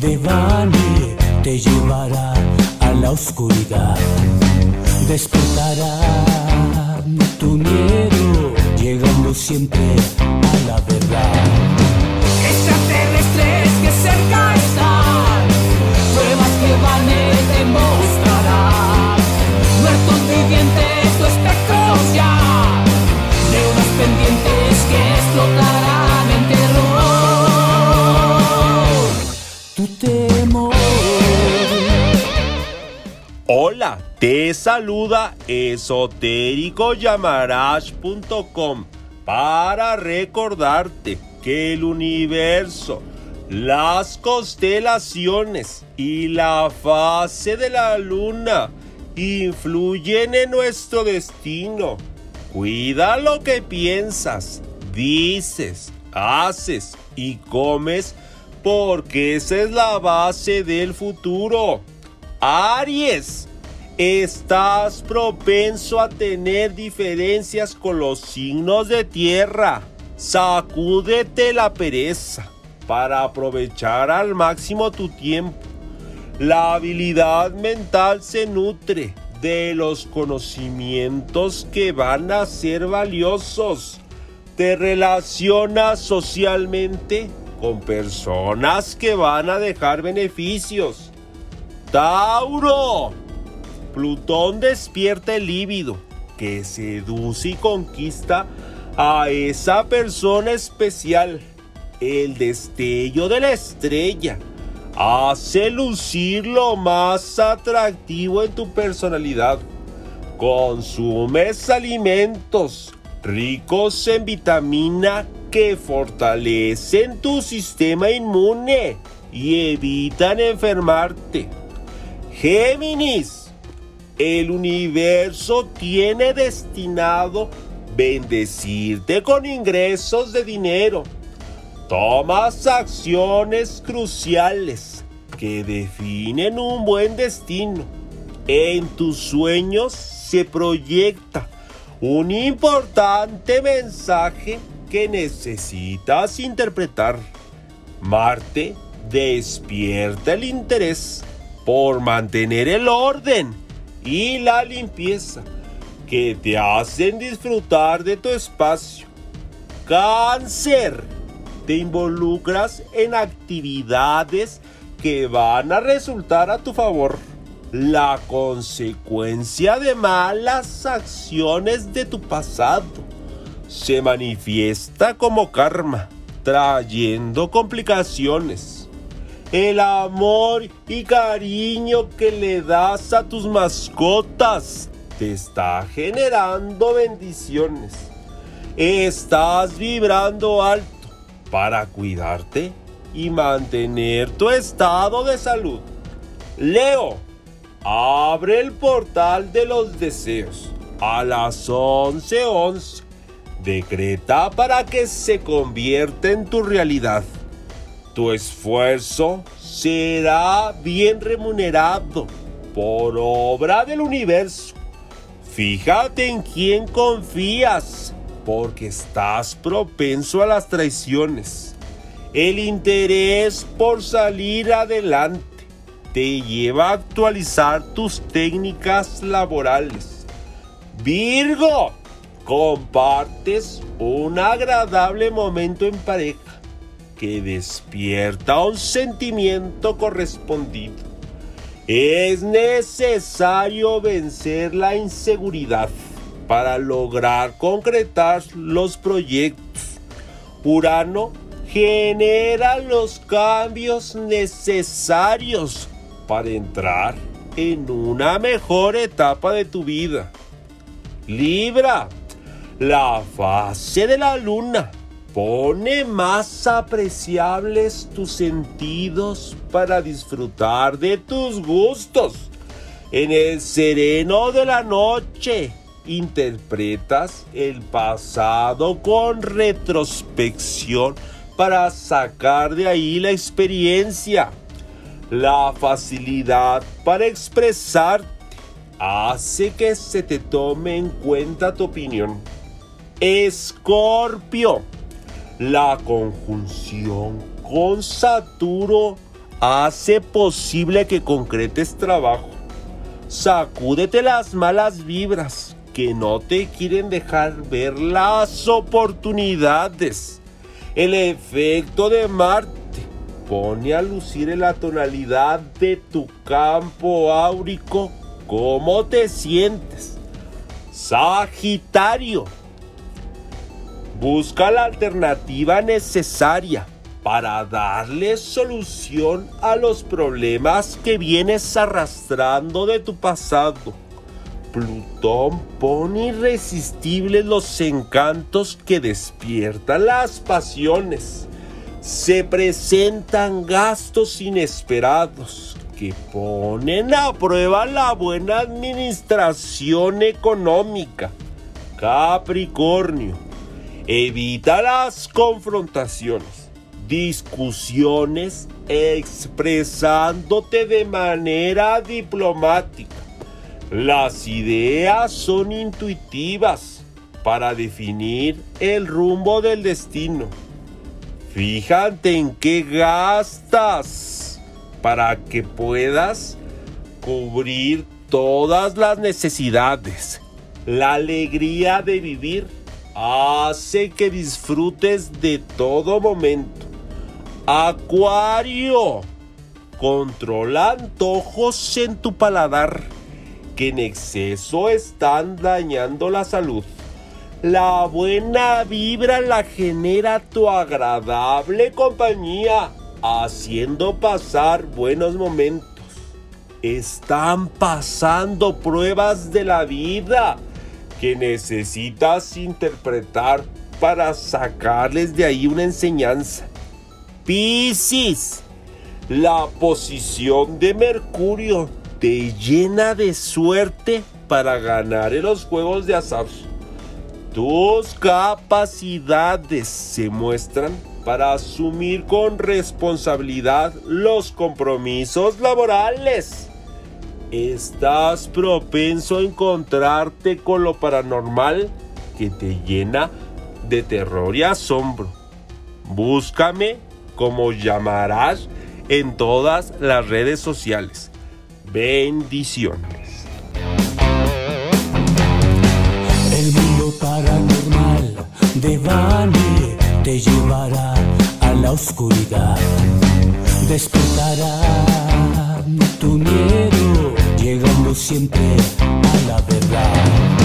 Devane te llevará a la oscuridad. Despertará tu miedo, llegando siempre a la verdad. Extraterrestres que cerca están, pruebas que van a demostrar. Muertos vivientes, tu espectros ya, neuronas pendientes que explotarán Hola, te saluda esotéricoyamarash.com para recordarte que el universo, las constelaciones y la fase de la luna influyen en nuestro destino. Cuida lo que piensas, dices, haces y comes porque esa es la base del futuro. Aries, estás propenso a tener diferencias con los signos de tierra. Sacúdete la pereza para aprovechar al máximo tu tiempo. La habilidad mental se nutre de los conocimientos que van a ser valiosos. Te relacionas socialmente con personas que van a dejar beneficios. Tauro. Plutón despierta el líbido que seduce y conquista a esa persona especial. El destello de la estrella hace lucir lo más atractivo en tu personalidad. Consumes alimentos ricos en vitamina que fortalecen tu sistema inmune y evitan enfermarte. Géminis, el universo tiene destinado bendecirte con ingresos de dinero. Tomas acciones cruciales que definen un buen destino. En tus sueños se proyecta un importante mensaje que necesitas interpretar. Marte despierta el interés por mantener el orden y la limpieza que te hacen disfrutar de tu espacio. Cáncer, te involucras en actividades que van a resultar a tu favor. La consecuencia de malas acciones de tu pasado se manifiesta como karma, trayendo complicaciones el amor y cariño que le das a tus mascotas te está generando bendiciones. Estás vibrando alto para cuidarte y mantener tu estado de salud. Leo, abre el portal de los deseos a las 11:11. Decreta para que se convierta en tu realidad. Tu esfuerzo será bien remunerado por obra del universo. Fíjate en quién confías, porque estás propenso a las traiciones. El interés por salir adelante te lleva a actualizar tus técnicas laborales. Virgo, compartes un agradable momento en pareja que despierta un sentimiento correspondido. Es necesario vencer la inseguridad para lograr concretar los proyectos. Urano genera los cambios necesarios para entrar en una mejor etapa de tu vida. Libra, la fase de la luna Pone más apreciables tus sentidos para disfrutar de tus gustos. En el sereno de la noche interpretas el pasado con retrospección para sacar de ahí la experiencia. La facilidad para expresarte hace que se te tome en cuenta tu opinión. Escorpio la conjunción con Saturno hace posible que concretes trabajo. Sacúdete las malas vibras que no te quieren dejar ver las oportunidades. El efecto de Marte pone a lucir en la tonalidad de tu campo áurico cómo te sientes. Sagitario. Busca la alternativa necesaria para darle solución a los problemas que vienes arrastrando de tu pasado. Plutón pone irresistibles los encantos que despiertan las pasiones. Se presentan gastos inesperados que ponen a prueba la buena administración económica. Capricornio, evita las confrontaciones discusiones expresándote de manera diplomática. Las ideas son intuitivas para definir el rumbo del destino. Fíjate en qué gastas para que puedas cubrir todas las necesidades. La alegría de vivir hace que disfrutes de todo momento. Acuario. Controla antojos en tu paladar que en exceso están dañando la salud. La buena vibra la genera tu agradable compañía, haciendo pasar buenos momentos. Están pasando pruebas de la vida que necesitas interpretar para sacarles de ahí una enseñanza. Piscis, la posición de Mercurio te llena de suerte para ganar en los juegos de azar. Tus capacidades se muestran para asumir con responsabilidad los compromisos laborales. Estás propenso a encontrarte con lo paranormal que te llena de terror y asombro. Búscame como llamarás en todas las redes sociales. Bendiciones. El mundo paranormal de Bani te llevará a la oscuridad. Despertará tu miedo, llegando siempre a la verdad.